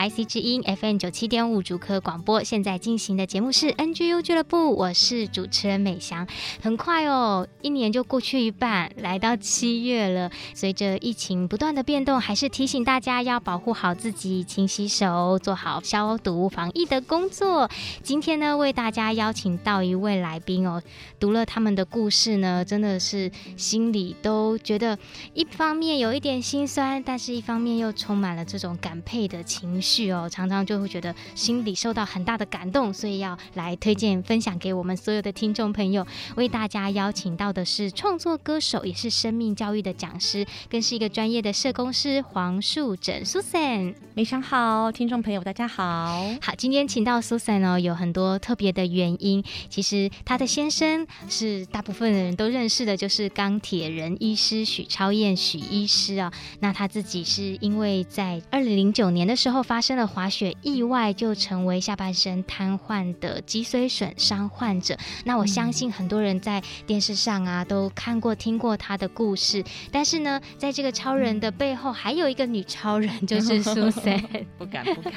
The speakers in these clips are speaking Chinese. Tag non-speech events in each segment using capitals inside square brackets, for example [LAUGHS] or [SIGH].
IC 之音 FM 九七点五主科广播，现在进行的节目是 NGU 俱乐部，我是主持人美翔。很快哦，一年就过去一半，来到七月了。随着疫情不断的变动，还是提醒大家要保护好自己，勤洗手，做好消毒防疫的工作。今天呢，为大家邀请到一位来宾哦，读了他们的故事呢，真的是心里都觉得一方面有一点心酸，但是一方面又充满了这种感佩。的情绪哦，常常就会觉得心里受到很大的感动，所以要来推荐分享给我们所有的听众朋友。为大家邀请到的是创作歌手，也是生命教育的讲师，更是一个专业的社工师黄树枕 Susan。没想好，听众朋友大家好。好，今天请到 Susan 哦，有很多特别的原因。其实她的先生是大部分的人都认识的，就是钢铁人医师许超燕许医师啊、那他自己是因为在二零零九年的时候发生了滑雪意外，就成为下半身瘫痪的脊髓损伤患者。那我相信很多人在电视上啊都看过、听过他的故事。但是呢，在这个超人的背后，还有一个女超人，就是 Susan。不敢不敢。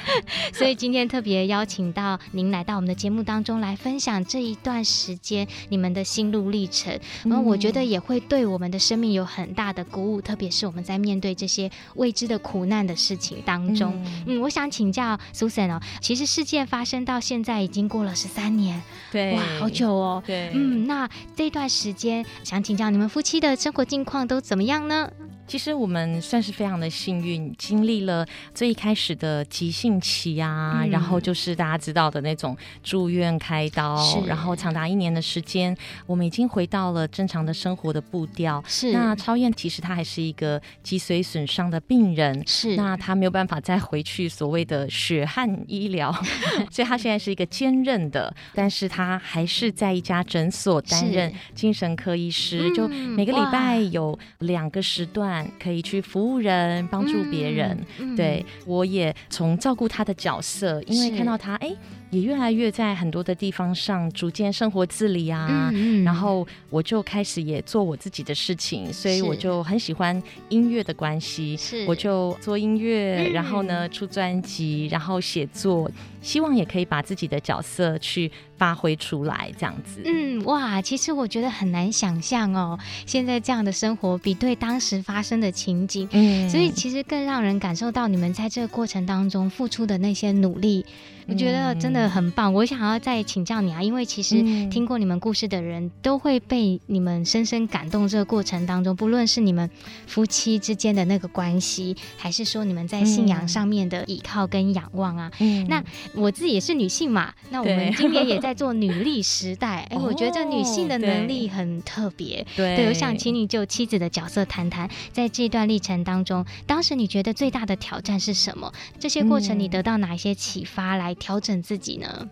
所以今天特别邀请到您来到我们的节目当中来分享这一段时间你们的心路历程。然后我觉得也会对我们的生命有很大的鼓舞，特别是我们在面对这些未知的苦难的事情当中。嗯，我想请教 Susan 哦，其实事件发生到现在已经过了十三年，对，哇，好久哦。对，嗯，那这段时间想请教你们夫妻的生活近况都怎么样呢？其实我们算是非常的幸运，经历了最一开始的急性期啊，嗯、然后就是大家知道的那种住院开刀，然后长达一年的时间，我们已经回到了正常的生活的步调。是，那超燕其实她还是一个脊髓损伤的病人，是，那她没有办法再回去所谓的血汗医疗，[LAUGHS] 所以她现在是一个兼任的，但是她还是在一家诊所担任精神科医师，就每个礼拜有两个时段。可以去服务人，帮助别人。对，我也从照顾他的角色，因为看到他，哎。也越来越在很多的地方上逐渐生活自理啊，嗯嗯、然后我就开始也做我自己的事情，所以我就很喜欢音乐的关系，是。我就做音乐，然后呢出专辑，然后写作，希望也可以把自己的角色去发挥出来，这样子。嗯，哇，其实我觉得很难想象哦，现在这样的生活比对当时发生的情景，嗯，所以其实更让人感受到你们在这个过程当中付出的那些努力。我觉得真的很棒，我想要再请教你啊，因为其实听过你们故事的人都会被你们深深感动。这个过程当中，不论是你们夫妻之间的那个关系，还是说你们在信仰上面的依靠跟仰望啊，嗯，那我自己也是女性嘛，那我们今年也 [LAUGHS] 在做女力时代，哎，我觉得这女性的能力很特别。对，对，我想请你就妻子的角色谈谈，在这段历程当中，当时你觉得最大的挑战是什么？这些过程你得到哪一些启发调整自己呢？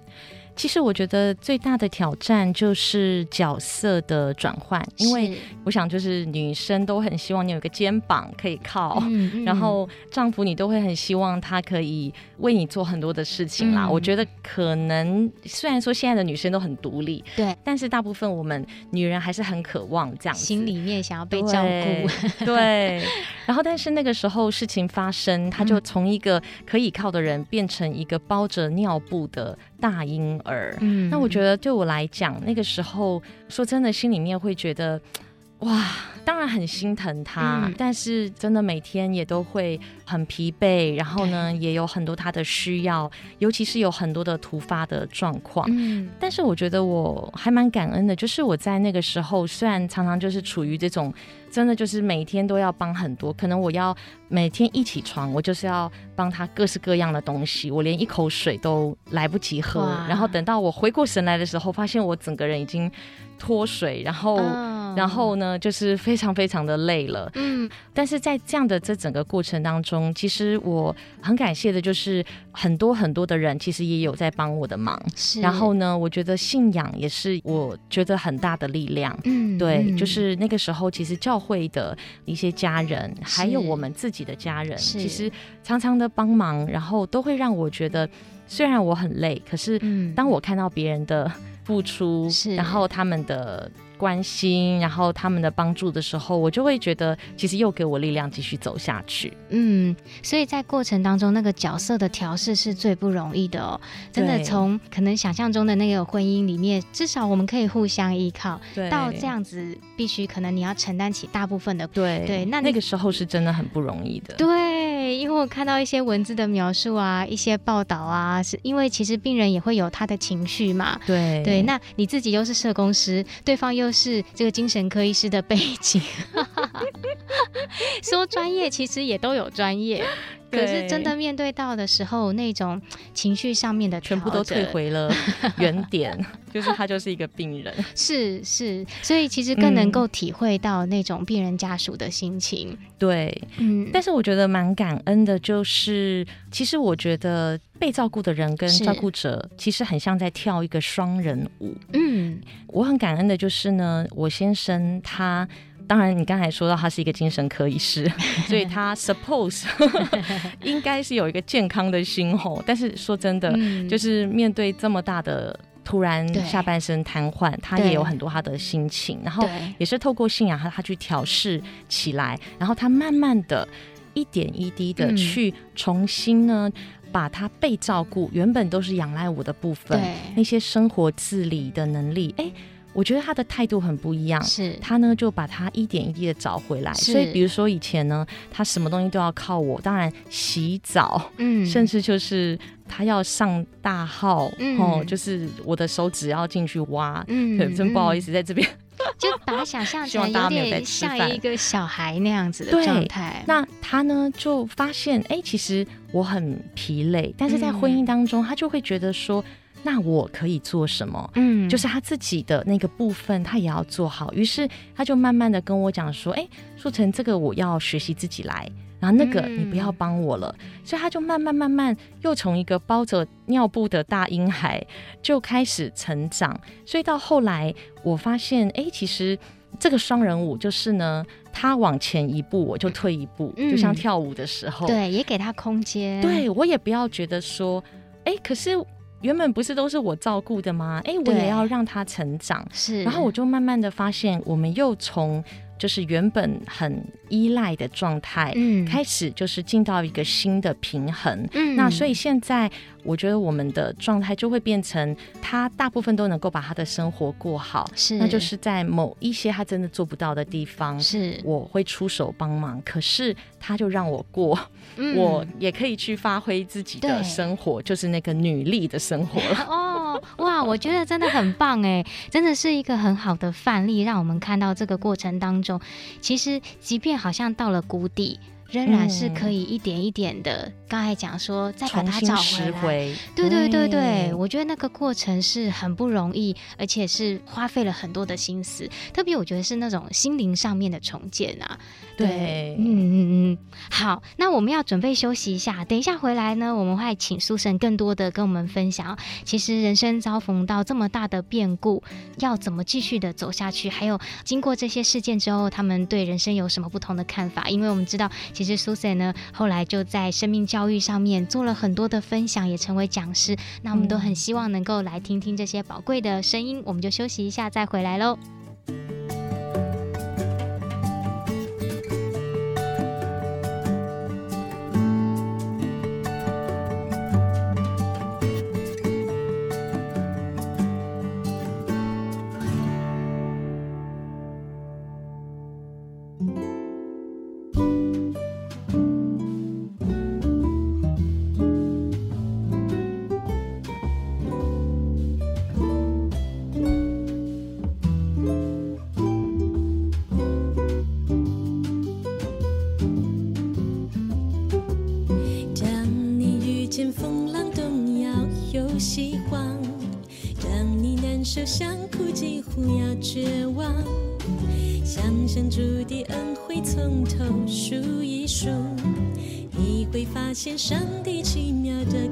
其实我觉得最大的挑战就是角色的转换，因为我想就是女生都很希望你有一个肩膀可以靠，嗯嗯、然后丈夫你都会很希望他可以为你做很多的事情啦。嗯、我觉得可能虽然说现在的女生都很独立，对，但是大部分我们女人还是很渴望这样子，心里面想要被照顾。对，[LAUGHS] 对，然后但是那个时候事情发生，他就从一个可以靠的人变成一个包着尿布的大婴儿，嗯，那我觉得对我来讲，那个时候说真的，心里面会觉得哇，当然很心疼他，嗯、但是真的每天也都会很疲惫，然后呢，也有很多他的需要，尤其是有很多的突发的状况。嗯，但是我觉得我还蛮感恩的，就是我在那个时候，虽然常常就是处于这种。真的就是每天都要帮很多，可能我要每天一起床，我就是要帮他各式各样的东西，我连一口水都来不及喝，然后等到我回过神来的时候，发现我整个人已经脱水，然后。Oh. 然后呢，就是非常非常的累了。嗯，但是在这样的这整个过程当中，其实我很感谢的就是很多很多的人，其实也有在帮我的忙。是。然后呢，我觉得信仰也是我觉得很大的力量。嗯，对，就是那个时候，其实教会的一些家人，还有我们自己的家人，其实常常的帮忙，然后都会让我觉得，虽然我很累，可是当我看到别人的付出，是，然后他们的。关心，然后他们的帮助的时候，我就会觉得，其实又给我力量继续走下去。嗯，所以在过程当中，那个角色的调试是最不容易的哦。真的，从可能想象中的那个婚姻里面，至少我们可以互相依靠，对，到这样子，必须可能你要承担起大部分的。对对，那那个时候是真的很不容易的。对，因为我看到一些文字的描述啊，一些报道啊，是因为其实病人也会有他的情绪嘛。对对，那你自己又是社工师，对方又。是这个精神科医师的背景，[LAUGHS] 说专业其实也都有专业，可是真的面对到的时候，那种 [TSK] 情绪上面的全部都退回了 [LAUGHS] 原点，就是他就是一个病人，是是，所以其实更能够体会到那种病人家属的心情。嗯、对，嗯，但是我觉得蛮感恩的，就是其实我觉得。被照顾的人跟照顾者其实很像在跳一个双人舞。嗯，我很感恩的就是呢，我先生他，当然你刚才说到他是一个精神科医师，[LAUGHS] 所以他 suppose [LAUGHS] 应该是有一个健康的心吼。但是说真的，嗯、就是面对这么大的突然下半身瘫痪，他也有很多他的心情，然后也是透过信仰他他去调试起来，然后他慢慢的一点一滴的去重新呢。把他被照顾，原本都是仰赖我的部分，那些生活自理的能力，哎，我觉得他的态度很不一样。是，他呢就把他一点一滴的找回来。所以，比如说以前呢，他什么东西都要靠我，当然洗澡，嗯，甚至就是他要上大号，嗯、哦，就是我的手指要进去挖，嗯，对，真不好意思在这边。就把他想象成 [LAUGHS] 有点像一个小孩那样子的状态。那他呢，就发现，哎、欸，其实我很疲累，但是在婚姻当中，他就会觉得说，那我可以做什么？嗯，就是他自己的那个部分，他也要做好。于是他就慢慢的跟我讲说，哎、欸，书成这个我要学习自己来。然后那个你不要帮我了，嗯，所以他就慢慢慢慢又从一个包着尿布的大婴孩就开始成长，所以到后来我发现，哎，其实这个双人舞就是呢，他往前一步我就退一步，嗯，就像跳舞的时候，对，也给他空间，对，我也不要觉得说，哎，可是原本不是都是我照顾的吗？哎，我也要让他成长，是，然后我就慢慢的发现，我们又从。就是原本很依赖的状态，嗯，开始就是进到一个新的平衡，嗯，那所以现在我觉得我们的状态就会变成，他大部分都能够把他的生活过好，是，那就是在某一些他真的做不到的地方，是，我会出手帮忙，可是他就让我过，嗯，我也可以去发挥自己的生活，就是那个女力的生活了。[LAUGHS] 哦，哇，我觉得真的很棒哎，真的是一个很好的范例，让我们看到这个过程当中。其实，即便好像到了谷底，仍然是可以一点一点的。刚、嗯、才讲说，再把它找回来。回对对对对，对，我觉得那个过程是很不容易，而且是花费了很多的心思。特别我觉得是那种心灵上面的重建啊。对，对嗯嗯嗯。好，那我们要准备休息一下，等一下回来呢，我们会请 Susan 更多的跟我们分享。其实人生遭逢到这么大的变故，要怎么继续的走下去？还有经过这些事件之后，他们对人生有什么不同的看法？因为我们知道，其实 Susan 呢后来就在生命教育上面做了很多的分享，也成为讲师。那我们都很希望能够来听听这些宝贵的声音。我们就休息一下，再回来喽。见上帝奇妙的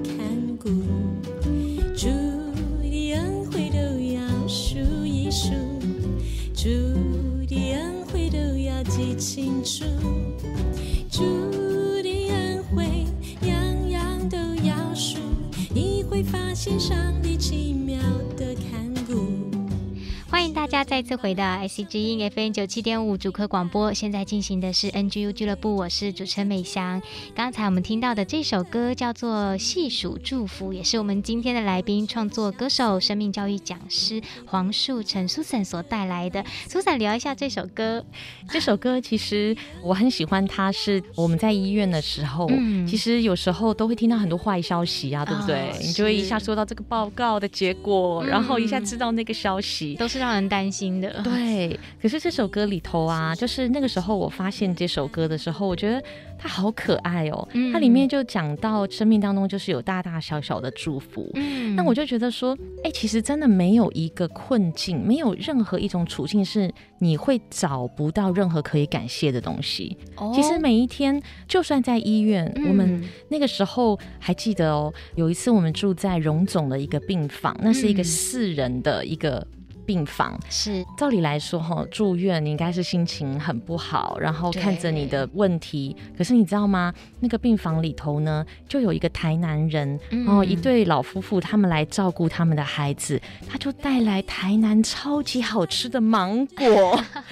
回到 IC 之音 FM 九七点五主科广播，现在进行的是 NGU 俱乐部，我是主持人美香。刚才我们听到的这首歌叫做《细数祝福》，也是我们今天的来宾创作歌手、生命教育讲师黄树成 Susan 所带来的。Susan 聊一下这首歌。这首歌其实我很喜欢，它是我们在医院的时候，嗯、其实有时候都会听到很多坏消息啊，对不对？哦、你就会一下收到这个报告的结果，嗯、然后一下知道那个消息，都是。让人担心的，对。可是这首歌里头啊，就是那个时候我发现这首歌的时候，我觉得它好可爱哦。嗯、它里面就讲到生命当中就是有大大小小的祝福。嗯，那我就觉得说，哎、欸，其实真的没有一个困境，没有任何一种处境是你会找不到任何可以感谢的东西。哦，其实每一天，就算在医院，嗯、我们那个时候还记得哦，有一次我们住在荣总的一个病房，那是一个四人的一个。病房是，照理来说哈，住院你应该是心情很不好，然后看着你的问题。可是你知道吗？那个病房里头呢，就有一个台南人，然后、嗯、一对老夫妇，他们来照顾他们的孩子，他就带来台南超级好吃的芒果，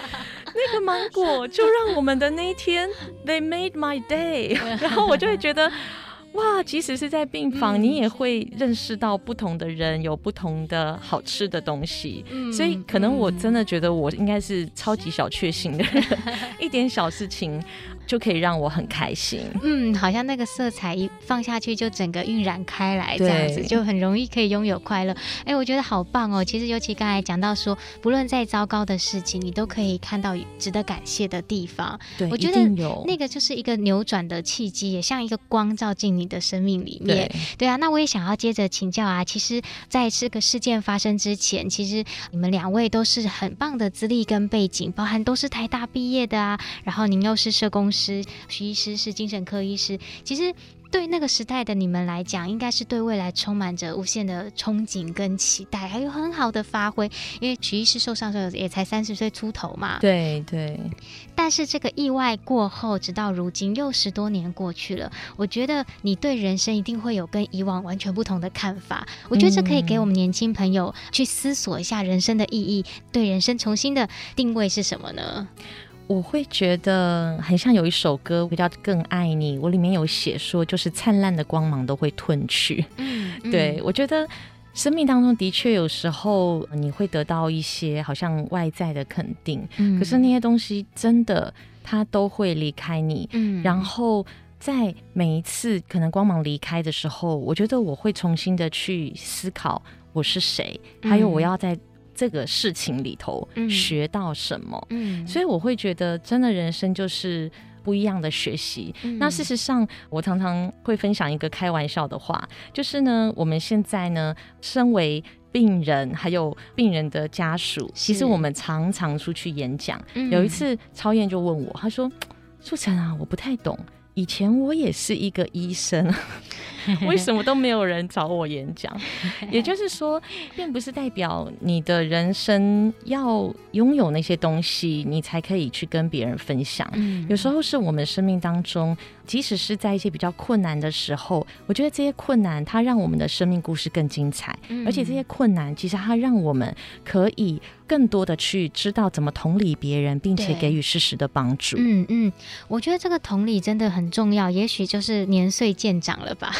[LAUGHS] 那个芒果就让我们的那一天，They made my day，[LAUGHS] 然后我就会觉得。哇，即使是在病房，嗯、你也会认识到不同的人，有不同的好吃的东西。嗯、所以，可能我真的觉得我应该是超级小确幸的人，[LAUGHS] 一点小事情。就可以让我很开心，嗯，好像那个色彩一放下去，就整个晕染开来，这样子就很容易可以拥有快乐。哎，我觉得好棒哦！其实尤其刚才讲到说，不论再糟糕的事情，你都可以看到值得感谢的地方。对，我觉得那个就是一个扭转的契机，也像一个光照进你的生命里面。对，对啊，那我也想要接着请教啊，其实在这个事件发生之前，其实你们两位都是很棒的资历跟背景，包含都是台大毕业的啊，然后您又是社工。师徐医师是精神科医师，其实对那个时代的你们来讲，应该是对未来充满着无限的憧憬跟期待，还有很好的发挥。因为徐医师受伤的时候也才三十岁出头嘛，对对。但是这个意外过后，直到如今又十多年过去了，我觉得你对人生一定会有跟以往完全不同的看法。我觉得这可以给我们年轻朋友去思索一下人生的意义，对人生重新的定位是什么呢？我会觉得很像有一首歌叫《更爱你》，我里面有写说，就是灿烂的光芒都会褪去。嗯，对，我觉得生命当中的确有时候你会得到一些好像外在的肯定，嗯，可是那些东西真的它都会离开你。嗯，然后在每一次可能光芒离开的时候，我觉得我会重新的去思考我是谁，还有我要在。这个事情里头学到什么？嗯，所以我会觉得，真的人生就是不一样的学习。嗯，那事实上，我常常会分享一个开玩笑的话，就是呢，我们现在呢，身为病人，还有病人的家属，其实我们常常出去演讲。嗯，有一次，超燕就问我，他说：“树成啊，我不太懂。”以前我也是一个医生，[LAUGHS] 为什么都没有人找我演讲？[LAUGHS] 也就是说，并不是代表你的人生要拥有那些东西，你才可以去跟别人分享。嗯，有时候是我们生命当中，即使是在一些比较困难的时候，我觉得这些困难它让我们的生命故事更精彩，而且这些困难其实它让我们可以。更多的去知道怎么同理别人，并且给予适时的帮助。嗯嗯，我觉得这个同理真的很重要。也许就是年岁渐长了吧，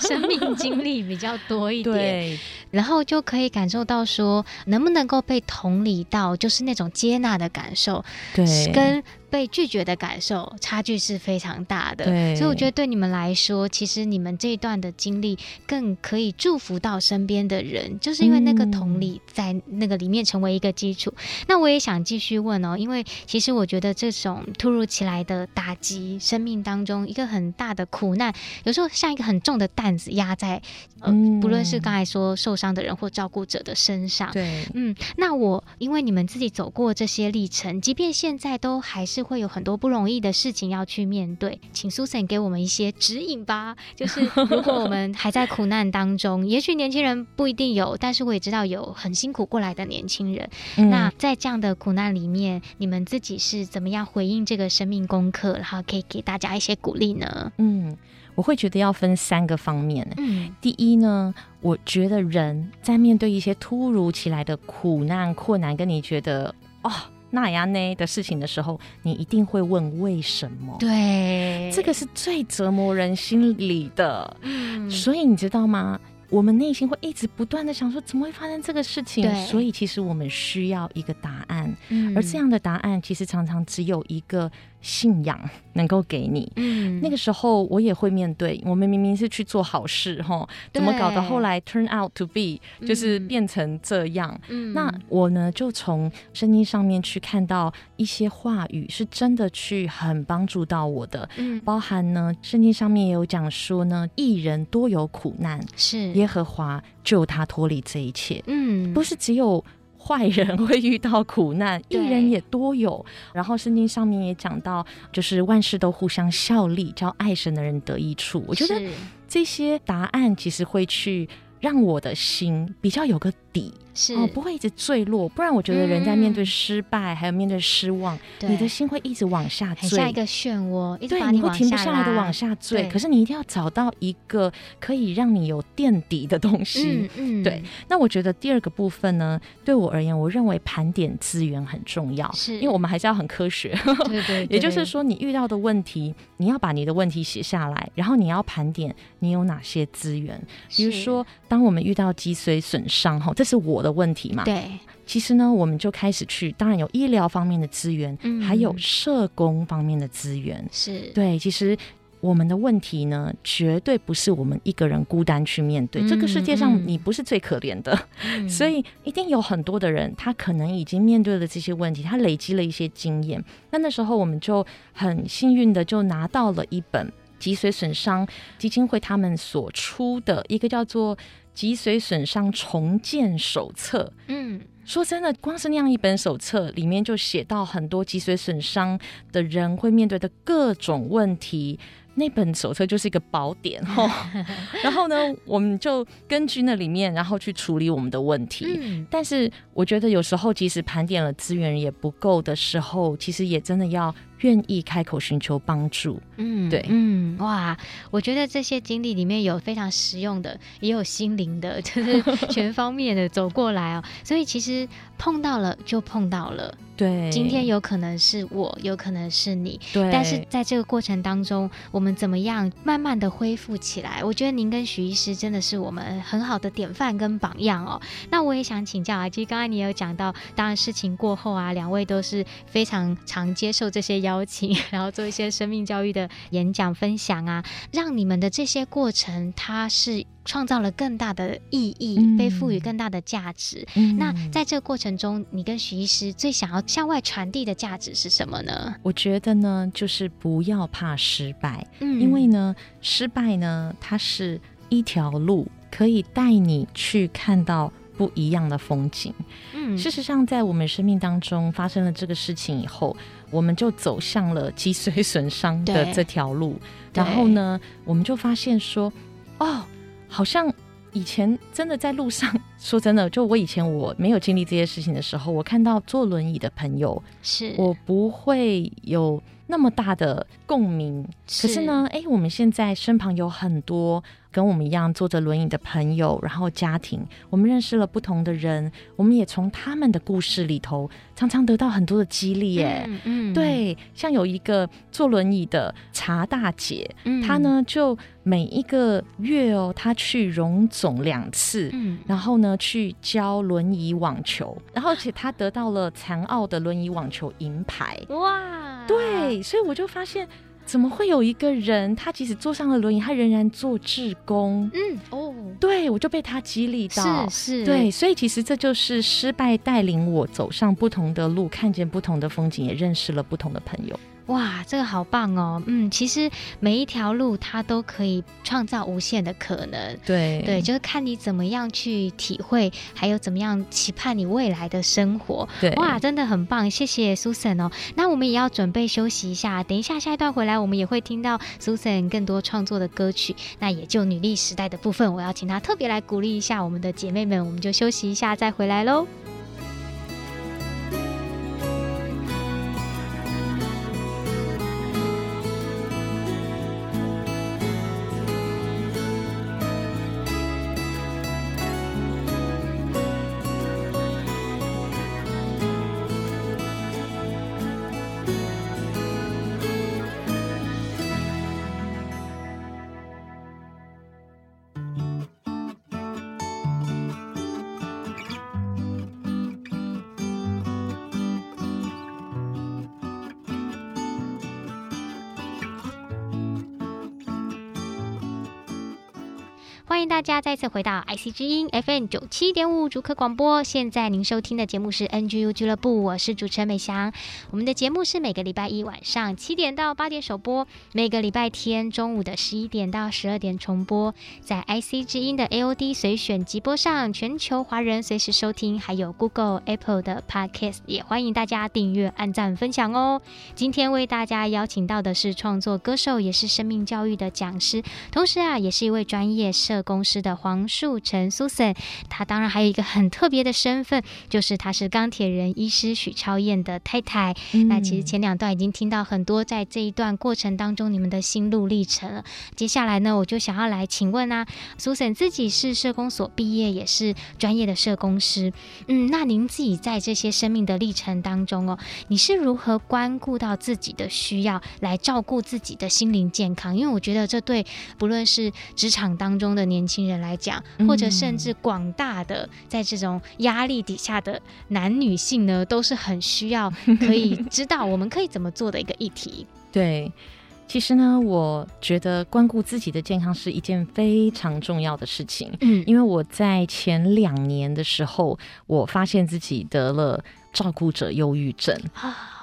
生命经历比较多一点，然后就可以感受到说，能不能够被同理到，就是那种接纳的感受，对，跟。被拒绝的感受差距是非常大的。对，所以我觉得对你们来说，其实你们这一段的经历更可以祝福到身边的人，就是因为那个同理在那个里面成为一个基础。嗯、那我也想继续问哦，因为其实我觉得这种突如其来的打击，生命当中一个很大的苦难，有时候像一个很重的担子压在，呃，嗯、不论是刚才说受伤的人或照顾者的身上。对，嗯，那我因为你们自己走过这些历程，即便现在都还是会有很多不容易的事情要去面对，请 Susan 给我们一些指引吧。就是如果我们还在苦难当中，也许年轻人不一定有，但是我也知道有很辛苦过来的年轻人。嗯、那在这样的苦难里面，你们自己是怎么样回应这个生命功课，然后可以给大家一些鼓励呢？嗯，我会觉得要分三个方面。嗯，第一呢，我觉得人在面对一些突如其来的苦难、困难，跟你觉得哦。那呀呢的事情的时候，你一定会问为什么？对，这个是最折磨人心里的。嗯，所以你知道吗？我们内心会一直不断的想说，怎么会发生这个事情？对，所以其实我们需要一个答案。嗯，而这样的答案其实常常只有一个。信仰能够给你，嗯，那个时候我也会面对，我们明明是去做好事，哈，怎么搞到后来 turn out to be 就是变成这样？嗯，那我呢就从圣经上面去看到一些话语，是真的去很帮助到我的，嗯，包含呢圣经上面也有讲说呢，艺人多有苦难，是。耶和华救他脱离这一切，嗯，不是只有。坏人会遇到苦难，[LAUGHS] 艺人也多有。然后圣经上面也讲到，就是万事都互相效力，叫爱神的人得益处。我觉得这些答案其实会去让我的心比较有个底。是哦，不会一直坠落，不然我觉得人在面对失败，嗯、还有面对失望，你的心会一直往下坠，像一个漩涡，一直对，你会停不下来的往下坠。可是你一定要找到一个可以让你有垫底的东西。嗯，嗯对。那我觉得第二个部分呢，对我而言，我认为盘点资源很重要，是因为我们还是要很科学。对，对 [LAUGHS] 对。也就是说，你遇到的问题，你要把你的问题写下来，然后你要盘点你有哪些资源。比如说，当我们遇到脊髓损伤，哈，这是我的问题嘛？对。其实呢，我们就开始去，当然有医疗方面的资源，嗯、还有社工方面的资源。是对，其实我们的问题呢，绝对不是我们一个人孤单去面对。嗯、这个世界上，你不是最可怜的，嗯、[LAUGHS] 所以一定有很多的人，他可能已经面对了这些问题，他累积了一些经验。那那时候，我们就很幸运的就拿到了一本脊髓损伤基金会他们所出的一个叫做。脊髓损伤重建手册，嗯，说真的，光是那样一本手册，里面就写到很多脊髓损伤的人会面对的各种问题。那本手册就是一个宝典哈，[LAUGHS] 然后呢，我们就根据那里面，然后去处理我们的问题。嗯，但是我觉得有时候，即使盘点了资源也不够的时候，其实也真的要。愿意开口寻求帮助，嗯，对，嗯，哇，我觉得这些经历里面有非常实用的，也有心灵的，[LAUGHS] 就是全方面的走过来哦。[LAUGHS] 所以其实碰到了就碰到了，对，今天有可能是我，有可能是你，对。但是在这个过程当中，我们怎么样慢慢的恢复起来？我觉得您跟许医师真的是我们很好的典范跟榜样哦。那我也想请教啊，其实刚才你有讲到，当然事情过后啊，两位都是非常常接受这些邀。邀请，[LAUGHS] 然后做一些生命教育的演讲分享啊，让你们的这些过程，它是创造了更大的意义，嗯、被赋予更大的价值。嗯、那在这个过程中，你跟徐医师最想要向外传递的价值是什么呢？我觉得呢，就是不要怕失败，嗯，因为呢，失败呢，它是一条路，可以带你去看到不一样的风景。嗯，事实上，在我们生命当中发生了这个事情以后。我们就走向了脊髓损伤的这条路，然后呢，我们就发现说，哦，好像以前真的在路上，[LAUGHS] 说真的，就我以前我没有经历这些事情的时候，我看到坐轮椅的朋友，是我不会有那么大的共鸣。可是呢，哎，我们现在身旁有很多跟我们一样坐着轮椅的朋友，然后家庭，我们认识了不同的人，我们也从他们的故事里头常常得到很多的激励耶。嗯，嗯对，像有一个坐轮椅的茶大姐，嗯、她呢就每一个月哦，她去荣总两次，嗯、然后呢去教轮椅网球，然后而且她得到了残奥的轮椅网球银牌。哇，对，所以我就发现。怎么会有一个人，他即使坐上了轮椅，他仍然做志工？嗯，哦，对，我就被他激励到，是是，对，所以其实这就是失败带领我走上不同的路，看见不同的风景，也认识了不同的朋友。哇，这个好棒哦！嗯，其实每一条路它都可以创造无限的可能。对对，就是看你怎么样去体会，还有怎么样期盼你未来的生活。对，哇，真的很棒，谢谢 Susan 哦。那我们也要准备休息一下，等一下下一段回来，我们也会听到 Susan 更多创作的歌曲。那也就女力时代的部分，我要请她特别来鼓励一下我们的姐妹们。我们就休息一下，再回来喽。欢迎大家再次回到 IC 之音 FM 九七点五竹科广播。现在您收听的节目是 NGU 俱乐部，我是主持人美翔。我们的节目是每个礼拜一晚上七点到八点首播，每个礼拜天中午的十一点到十二点重播。在 IC 之音的 AOD 随选即播上，全球华人随时收听，还有 Google、Apple 的 Podcast，也欢迎大家订阅、按赞、分享哦。今天为大家邀请到的是创作歌手，也是生命教育的讲师，同时啊，也是一位专业社。公司的黄树成 Susan，他当然还有一个很特别的身份，就是他是钢铁人医师许超燕的太太。嗯、那其实前两段已经听到很多在这一段过程当中你们的心路历程了。接下来呢，我就想要来请问啊，Susan 自己是社工所毕业，也是专业的社工师。嗯，那您自己在这些生命的历程当中哦，你是如何关顾到自己的需要，来照顾自己的心灵健康？因为我觉得这对不论是职场当中的年轻人来讲，或者甚至广大的在这种压力底下的男女性呢，都是很需要 [LAUGHS] 可以知道我们可以怎么做的一个议题。对，其实呢，我觉得关顾自己的健康是一件非常重要的事情。嗯，因为我在前两年的时候，我发现自己得了照顾者忧郁症。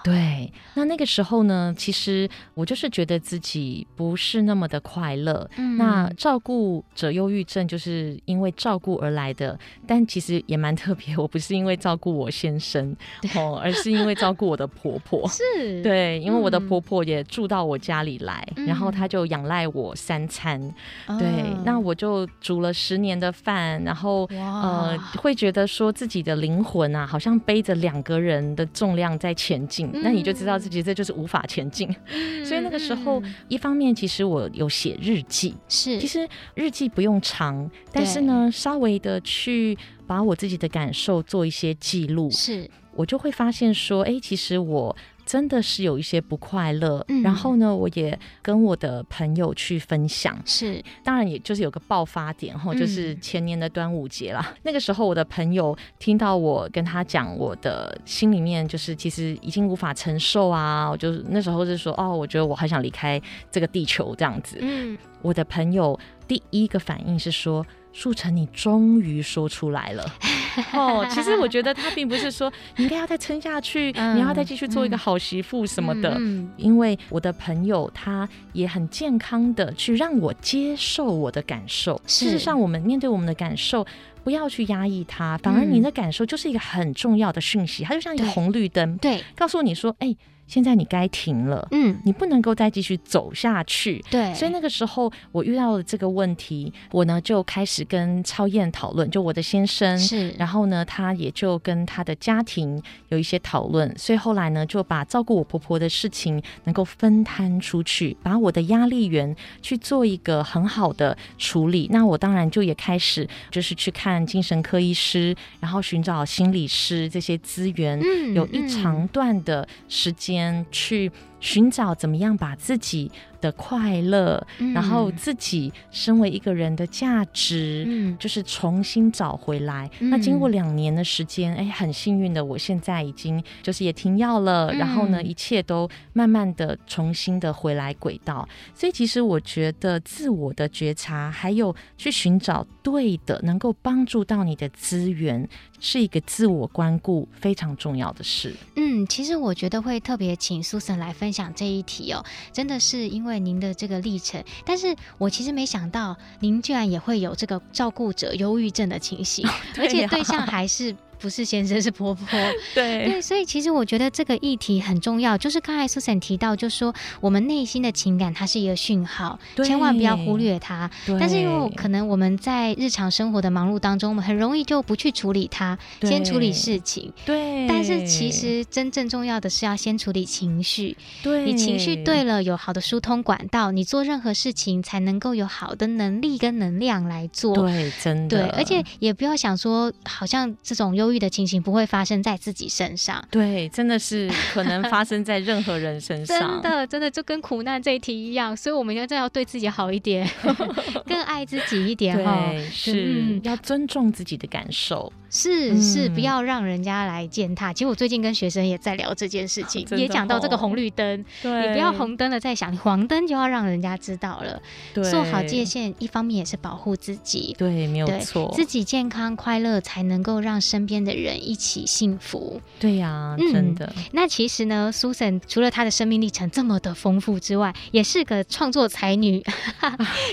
对，那那个时候呢，其实我就是觉得自己不是那么的快乐。嗯，那照顾者忧郁症就是因为照顾而来的，但其实也蛮特别。我不是因为照顾我先生哦，而是因为照顾我的婆婆。是，对，因为我的婆婆也住到我家里来，嗯、然后她就仰赖我三餐。嗯、对，那我就煮了十年的饭，然后呃，会觉得说自己的灵魂啊，好像背着两个人的重量在前进。那你就知道自己这就是无法前进，嗯、[LAUGHS] 所以那个时候，一方面其实我有写日记，是，其实日记不用长，但是呢，稍微的去把我自己的感受做一些记录，是，我就会发现说，哎，其实我。真的是有一些不快乐，嗯、然后呢，我也跟我的朋友去分享，是，当然也就是有个爆发点哈，就是前年的端午节啦。嗯、[LAUGHS] 那个时候，我的朋友听到我跟他讲，我的心里面就是其实已经无法承受啊，我就那时候是说，哦，我觉得我很想离开这个地球这样子。嗯，我的朋友第一个反应是说。树成，你终于说出来了 [LAUGHS] [LAUGHS] 哦！其实我觉得他并不是说你应该要再撑下去，嗯、你要再继续做一个好媳妇什么的。因为我的朋友他也很健康的去让我接受我的感受。事实上，我们面对我们的感受，不要去压抑它，反而你的感受就是一个很重要的讯息，它就像一个红绿灯，对，告诉你说，哎。现在你该停了，嗯，你不能够再继续走下去。对，所以那个时候我遇到了这个问题，我呢就开始跟超燕讨论，就我的先生是，然后呢，他也就跟他的家庭有一些讨论，所以后来呢就把照顾我婆婆的事情能够分摊出去，把我的压力源去做一个很好的处理。那我当然就也开始就是去看精神科医师，然后寻找心理师这些资源，嗯，有一长段的时间去寻找怎么样把自己的快乐，嗯、然后自己身为一个人的价值，嗯，就是重新找回来。嗯、那经过两年的时间，哎，很幸运的，我现在已经就是也停药了，嗯、然后呢，一切都慢慢的重新的回来轨道。所以其实我觉得自我的觉察，还有去寻找对的能够帮助到你的资源，是一个自我关顾非常重要的事。嗯，其实我觉得会特别请 Susan 来分享这一题哦，真的是因为您的这个历程，但是我其实没想到您居然也会有这个照顾者忧郁症的情形，[LAUGHS] 而且对象还是。不是先生，是婆婆。[LAUGHS] 对对，所以其实我觉得这个议题很重要。就是刚才 Susan 提到，就是说我们内心的情感，它是一个讯号，千万不要忽略它。但是因为可能我们在日常生活的忙碌当中，我们很容易就不去处理它，先处理事情。对。但是其实真正重要的是要先处理情绪。对。你情绪对了，有好的疏通管道，你做任何事情才能够有好的能力跟能量来做。对，真的。对，而且也不要想说，好像这种忧。的情形不会发生在自己身上，对，真的是 [LAUGHS] 可能发生在任何人身上，真的，真的就跟苦难这一题一样，所以我们要真要对自己好一点，[LAUGHS] 更爱自己一点哈，是、嗯、要尊重自己的感受，是是，不要让人家来践踏。其实我最近跟学生也在聊这件事情，也讲到这个红绿灯，你不要红灯了再想，你黄灯就要让人家知道了，做好界限，一方面也是保护自己，对，没有错，自己健康快乐才能够让身边的人一起幸福。对呀、啊，真的、嗯。那其实呢，Susan 除了她的生命历程这么的丰富之外，也是个创作才女。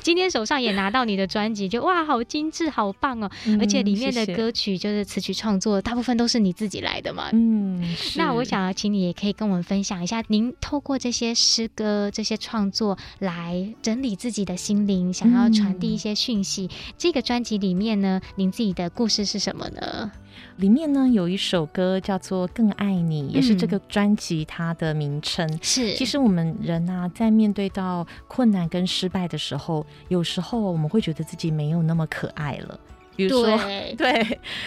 今天手上也拿到你的专辑，就哇，好精致，好棒哦！嗯、而且里面的歌曲就是词曲创作，大部分都是你自己来的嘛。嗯，那我想要请你也可以跟我们分享一下，您透过这些诗歌、这些创作来整理自己的心灵，想要传递一些讯息。嗯、这个专辑里面呢，您自己的故事是什么呢？里面呢有一首歌叫做《更爱你》，也是这个专辑它的名称。是，其实我们人啊，在面对到困难跟失败的时候，有时候我们会觉得自己没有那么可爱了。比如说对，对，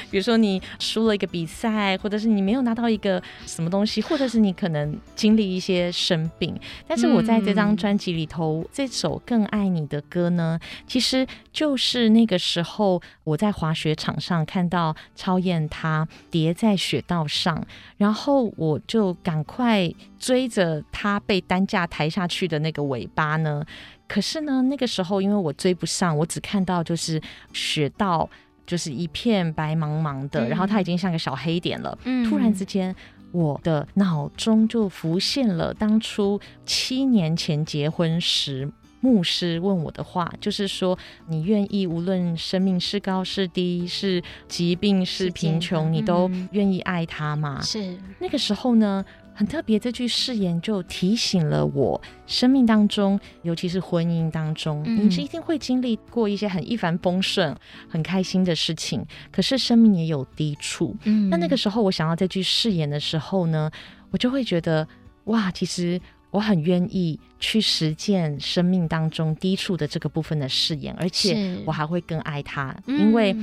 比如说你输了一个比赛，或者是你没有拿到一个什么东西，或者是你可能经历一些生病。但是我在这张专辑里头，嗯、这首《更爱你》的歌呢，其实就是那个时候我在滑雪场上看到超燕她跌在雪道上，然后我就赶快追着她被担架抬下去的那个尾巴呢。可是呢，那个时候因为我追不上，我只看到就是雪道，就是一片白茫茫的，嗯、然后它已经像个小黑点了。嗯，突然之间，我的脑中就浮现了当初七年前结婚时牧师问我的话，就是说：“你愿意无论生命是高是低，是疾病是贫穷，你都愿意爱他吗？”是那个时候呢。很特别，这句誓言就提醒了我，生命当中，尤其是婚姻当中，嗯、你是一定会经历过一些很一帆风顺、很开心的事情。可是生命也有低处。嗯，那那个时候我想要这句誓言的时候呢，我就会觉得，哇，其实我很愿意去实践生命当中低处的这个部分的誓言，而且我还会更爱他，因为。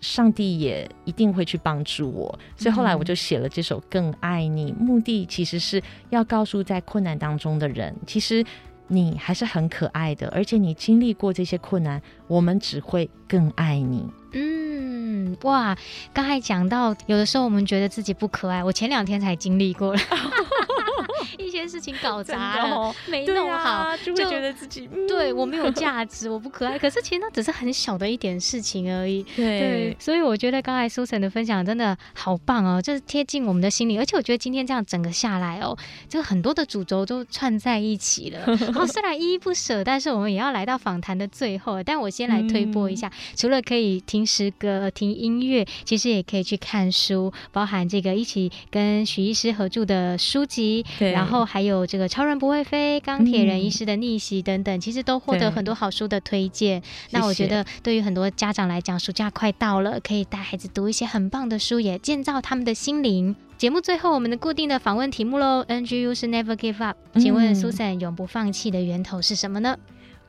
上帝也一定会去帮助我，所以后来我就写了这首《更爱你》，目的其实是要告诉在困难当中的人，其实你还是很可爱的，而且你经历过这些困难，我们只会更爱你。嗯，哇，刚才讲到有的时候我们觉得自己不可爱，我前两天才经历过了。一些事情搞砸了，哦、没弄好，啊，就会觉得自己就对我没有价值，我不可爱。可是其实那只是很小的一点事情而已。对，对，所以我觉得刚才 Susan 的分享真的好棒哦，就是贴近我们的心里。而且我觉得今天这样整个下来哦，就很多的主轴都串在一起了。然 [LAUGHS] 后虽然依依不舍，但是我们也要来到访谈的最后。但我先来推播一下，嗯、[LAUGHS] 除了可以听诗歌、听音乐，其实也可以去看书，包含这个一起跟许医师合著的书籍，对然后。后还有这个《超人不会飞》、《钢铁人医师的逆袭》等等，嗯、其实都获得很多好书的推荐。那我觉得，对于很多家长来讲，暑假快到了，可以带孩子读一些很棒的书，也建造他们的心灵。节目最后，我们的固定的访问题目喽：NGU 是 Never Give Up，请问 Susan 永不放弃的源头是什么呢？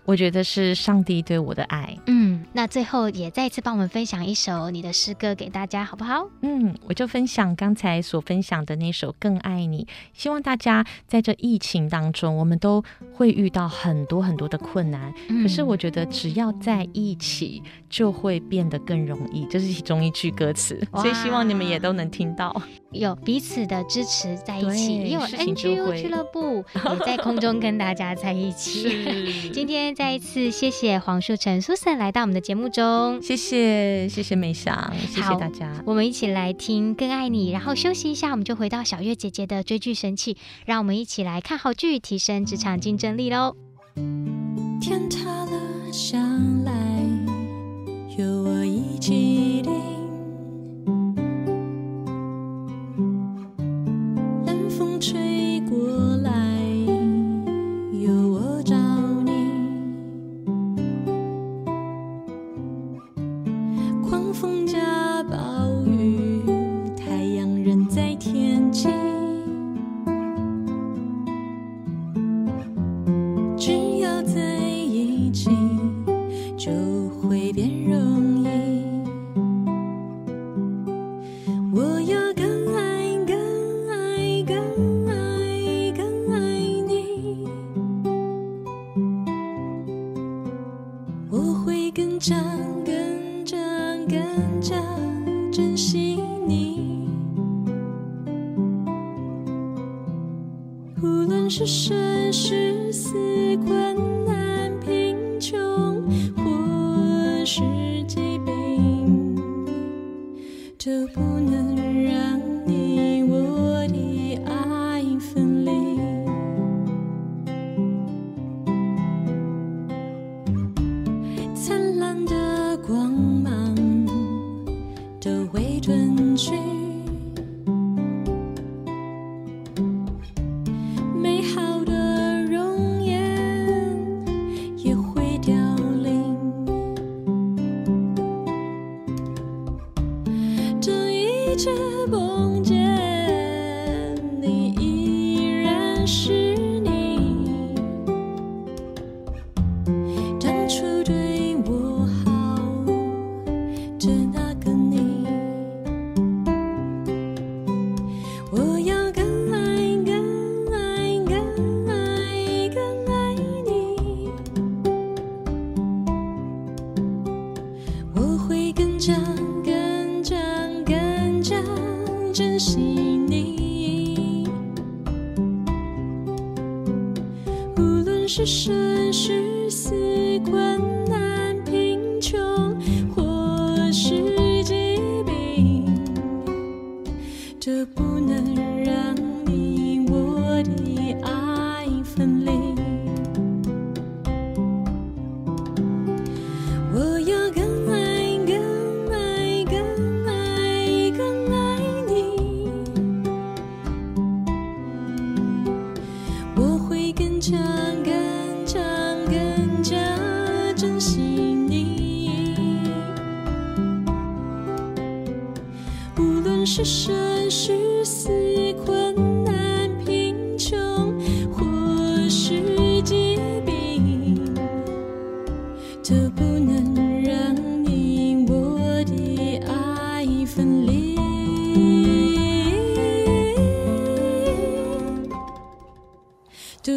我觉得是上帝对我的爱。嗯，那最后也再一次帮我们分享一首你的诗歌给大家，好不好？嗯，我就分享刚才所分享的那首《更爱你》。希望大家在这疫情当中，我们都会遇到很多很多的困难，嗯、可是我觉得只要在一起，就会变得更容易。这是其中一句歌词，所以希望你们也都能听到，有彼此的支持在一起，也有 NGO 俱乐部也在空中跟大家在一起。[LAUGHS] 今天。再一次谢谢黄树成 Susan 来到我们的节目中，谢谢谢谢美翔，谢谢大家。我们一起来听《更爱你》，然后休息一下，我们就回到小月姐姐的追剧神器，让我们一起来看好剧，提升职场竞争力喽。天塌了下来，有我一起顶。冷风吹过着那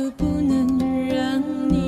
我不能让你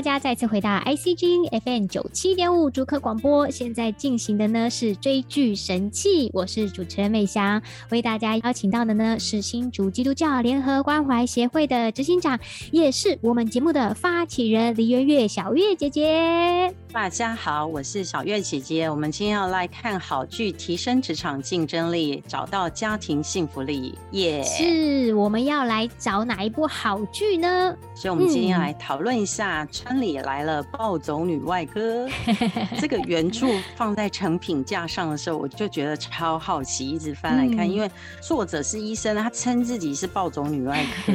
大家再次回到 IC g f n 九七点五竹科广播。现在进行的呢是追剧神器，我是主持人美翔，为大家邀请到的呢是新竹基督教联合关怀协会的执行长，也是我们节目的发起人李月月小月姐姐。大家好，我是小月姐姐。我们今天要来看好剧，提升职场竞争力，找到家庭幸福力。耶、yeah！是我们要来找哪一部好剧呢？所以，我们今天要来讨论一下《村里来了暴走女外科》[LAUGHS] 这个原著放在成品架上的时候，我就觉得超好奇，一直翻来看，嗯、因为作者是医生，他称自己是暴走女外科。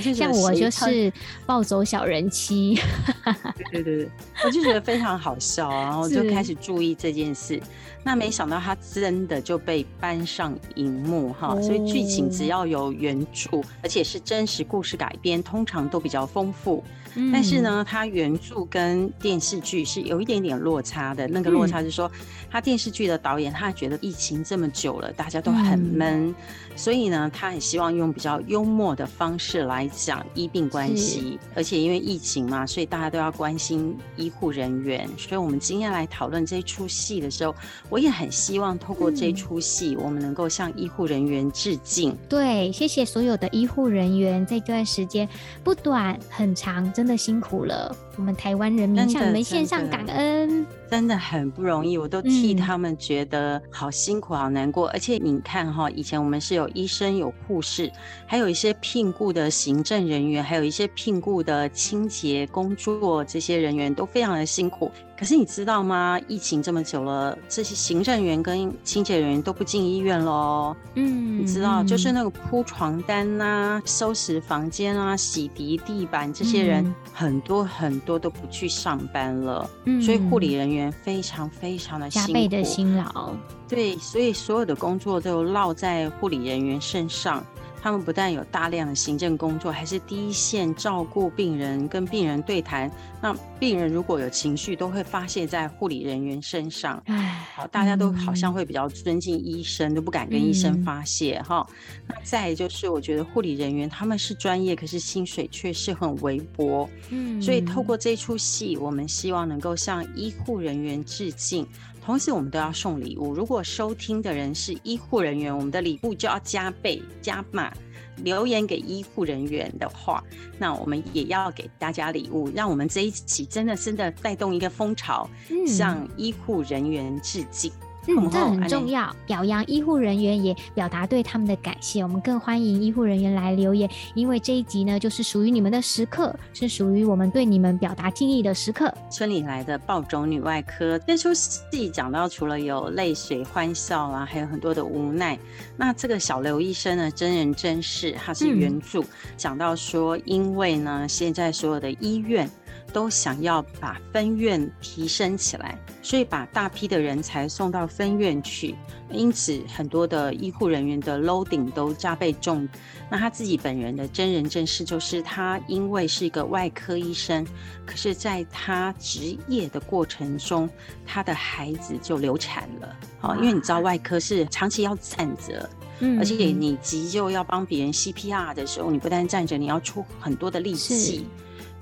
[LAUGHS] 像我就是暴走小人妻。[LAUGHS] 对对对，我就觉得非常好笑，然后就开始注意这件事。那没想到他真的就被搬上荧幕哈，所以剧情只要有原著，而且是真实故事改编，通常都比较丰富。但是呢，它原著跟电视剧是有一点点落差的。那个落差是说，他电视剧的导演他觉得疫情这么久了，大家都很闷，所以呢，他很希望用比较幽默的方式来讲医病关系。而且因为疫情嘛，所以大家都要关心医护人员。所以我们今天来讨论这出戏的时候，我也很希望透过这出戏，我们能够向医护人员致敬。对，谢谢所有的医护人员，这段时间不短很长，真的辛苦了，我们台湾人民向你们献上感恩。真的很不容易，我都替他们觉得好辛苦、好难过。嗯、而且你看哈，以前我们是有医生、有护士，还有一些聘雇的行政人员，还有一些聘雇的清洁工作，这些人员都非常的辛苦。可是你知道吗？疫情这么久了，这些行政员跟清洁人员都不进医院喽。嗯，你知道，就是那个铺床单呐、啊、收拾房间啊、洗涤地板，这些人、嗯、很多很多都不去上班了。嗯，所以护理人员。非常非常的辛苦，加倍的辛劳，对，所以所有的工作都落在护理人员身上。他们不但有大量的行政工作，还是第一线照顾病人，跟病人对谈。那病人如果有情绪，都会发泄在护理人员身上。唉，好，大家都好像会比较尊敬医生，嗯、都不敢跟医生发泄哈、嗯。那再就是，我觉得护理人员他们是专业，可是薪水却是很微薄。嗯，所以透过这出戏，我们希望能够向医护人员致敬。同时，我们都要送礼物。如果收听的人是医护人员，我们的礼物就要加倍加码。留言给医护人员的话，那我们也要给大家礼物，让我们这一期真的真的带动一个风潮，向医护人员致敬。嗯，这很重要，表扬医护人员，也表达对他们的感谢。我们更欢迎医护人员来留言，因为这一集呢，就是属于你们的时刻，是属于我们对你们表达敬意的时刻。村里来的暴走女外科，这出戏讲到除了有泪水欢笑啊，还有很多的无奈。那这个小刘医生呢，真人真事，他是原著，讲、嗯、到说，因为呢，现在所有的医院。都想要把分院提升起来，所以把大批的人才送到分院去，因此很多的医护人员的 loading 都加倍重。那他自己本人的真人真事就是，他因为是一个外科医生，可是在他职业的过程中，他的孩子就流产了。哦，因为你知道外科是长期要站着，嗯，而且你急救要帮别人 CPR 的时候，你不但站着，你要出很多的力气。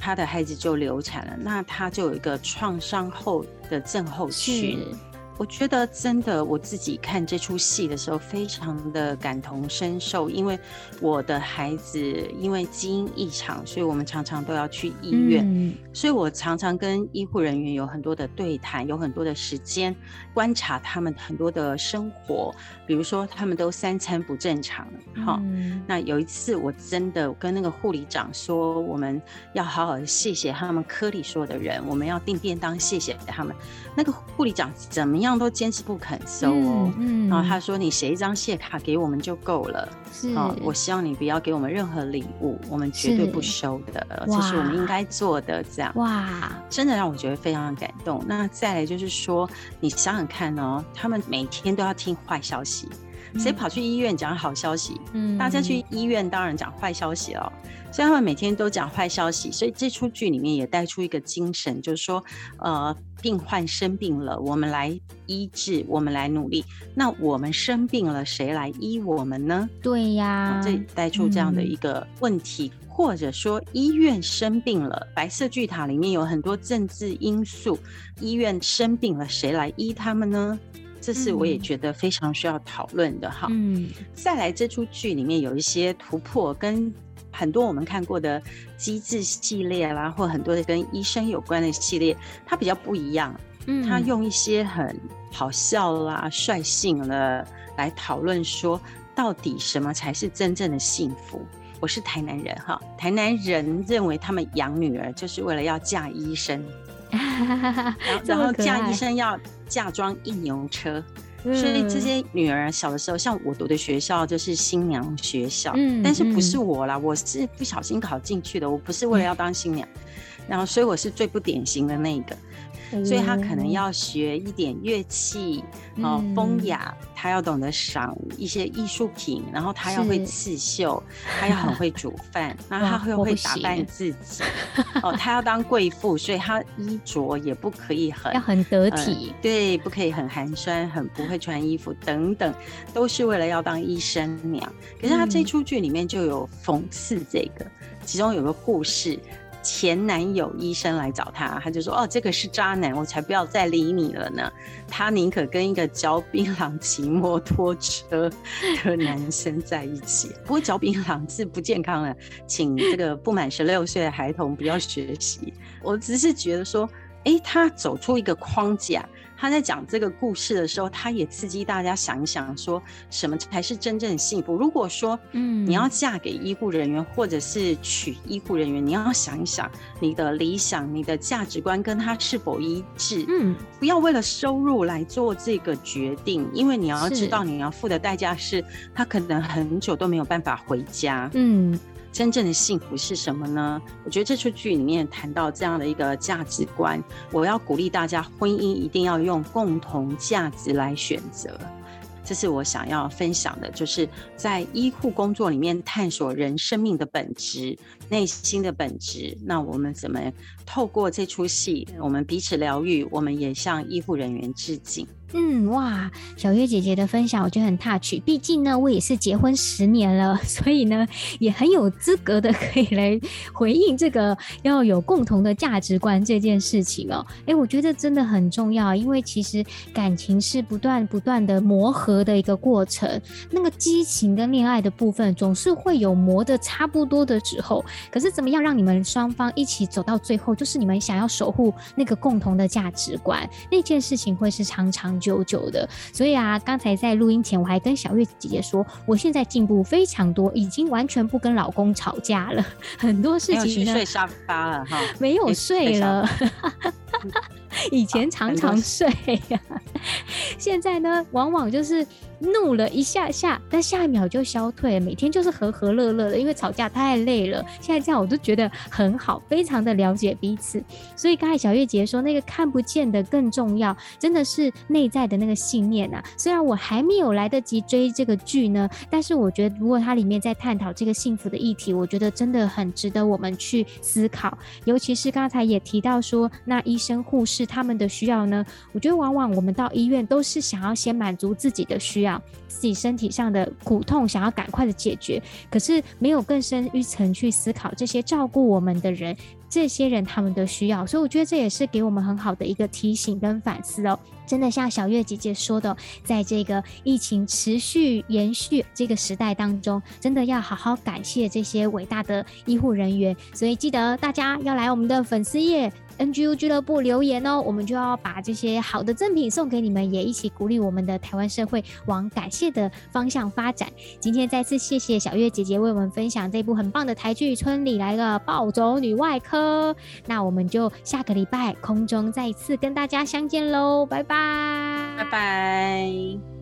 他的孩子就流产了，那他就有一个创伤后的症候群。我觉得真的，我自己看这出戏的时候，非常的感同身受，因为我的孩子因为基因异常，所以我们常常都要去医院，嗯、所以我常常跟医护人员有很多的对谈，有很多的时间观察他们很多的生活，比如说他们都三餐不正常，哈、嗯，那有一次我真的跟那个护理长说，我们要好好的谢谢他们科里所有的人，我们要订便当谢谢他们。那个护理长怎么样都坚持不肯收哦，嗯，嗯，然后他说，你写一张谢卡给我们就够了，是。啊，我希望你不要给我们任何礼物，我们绝对不收的，这是我们应该做的，这样。哇，真的让我觉得非常的感动。那再来就是说，你想想看哦，他们每天都要听坏消息，谁跑去医院讲好消息？嗯，大家去医院当然讲坏消息了。所以他们每天都讲坏消息，所以这出剧里面也带出一个精神，就是说，呃，病患生病了，我们来医治，我们来努力。那我们生病了，谁来医我们呢？对呀，这带出这样的一个问题，嗯、或者说医院生病了，白色巨塔里面有很多政治因素，医院生病了，谁来医他们呢？这是我也觉得非常需要讨论的哈。嗯，再来这出剧里面有一些突破，跟很多我们看过的机制系列啦，或很多的跟医生有关的系列，它比较不一样。嗯，它用一些很好笑啦、率性了来讨论说，到底什么才是真正的幸福？我是台南人哈，台南人认为他们养女儿就是为了要嫁医生。[LAUGHS] 然后嫁医生要嫁妆一牛车，所以这些女儿小的时候，像我读的学校就是新娘学校，但是不是我啦，我是不小心考进去的，我不是为了要当新娘，然后所以我是最不典型的那一个。所以他可能要学一点乐器，哦，风雅，他要懂得赏一些艺术品，然后他要会刺绣，他要很会煮饭，然后他会会打扮自己，哦，他要当贵妇，所以他衣着也不可以很要很得体，呃，对，不可以很寒酸，很不会穿衣服等等，都是为了要当医生娘。可是他这出剧里面就有讽刺这个，其中有个故事。前男友医生来找他，他就说：“哦，这个是渣男，我才不要再理你了呢。”他宁可跟一个嚼槟榔、骑摩托车的男生在一起。不过嚼槟榔是不健康的，请这个不满十六岁的孩童不要学习。我只是觉得说，哎，他走出一个框架。他在讲这个故事的时候，他也刺激大家想一想，说什么才是真正的幸福？如果说，嗯，你要嫁给医护人员，或者是娶医护人员，你要想一想你的理想、你的价值观跟他是否一致。嗯，不要为了收入来做这个决定，因为你要知道你要付的代价是，他可能很久都没有办法回家。嗯。真正的幸福是什么呢？我觉得这出剧里面谈到这样的一个价值观，我要鼓励大家，婚姻一定要用共同价值来选择。这是我想要分享的，就是在医护工作里面探索人生命的本质、内心的本质。那我们怎么透过这出戏，我们彼此疗愈，我们也向医护人员致敬。嗯哇，小月姐姐的分享我觉得很 touch。毕竟呢，我也是结婚十年了，[LAUGHS] 所以呢，也很有资格的可以来回应这个要有共同的价值观这件事情哦。哎，我觉得真的很重要，因为其实感情是不断不断的磨合的一个过程。那个激情跟恋爱的部分总是会有磨的差不多的时候，可是怎么样让你们双方一起走到最后，就是你们想要守护那个共同的价值观，那件事情会是长长久久的，所以啊，刚才在录音前，我还跟小月姐姐说，我现在进步非常多，已经完全不跟老公吵架了，很多事情呢，睡沙发了哈，没有睡了。[LAUGHS] [LAUGHS] 以前常常睡呀，现在呢，往往就是怒了一下下，但下一秒就消退。每天就是和和乐乐的，因为吵架太累了。现在这样我都觉得很好，非常的了解彼此。所以刚才小月姐说那个看不见的更重要，真的是内在的那个信念啊。虽然我还没有来得及追这个剧呢，但是我觉得如果它里面在探讨这个幸福的议题，我觉得真的很值得我们去思考。尤其是刚才也提到说，那医生护士。他们的需要呢？我觉得往往我们到医院都是想要先满足自己的需要，自己身体上的苦痛想要赶快的解决，可是没有更深一层去思考这些照顾我们的人。这些人他们的需要，所以我觉得这也是给我们很好的一个提醒跟反思哦。真的像小月姐姐说的，在这个疫情持续延续这个时代当中，真的要好好感谢这些伟大的医护人员。所以记得大家要来我们的粉丝页 NGO 俱乐部留言哦，我们就要把这些好的赠品送给你们，也一起鼓励我们的台湾社会往感谢的方向发展。今天再次谢谢小月姐姐为我们分享这部很棒的台剧《村里来了暴走女外科》。那我们就下个礼拜空中再一次跟大家相见喽，拜拜，拜拜。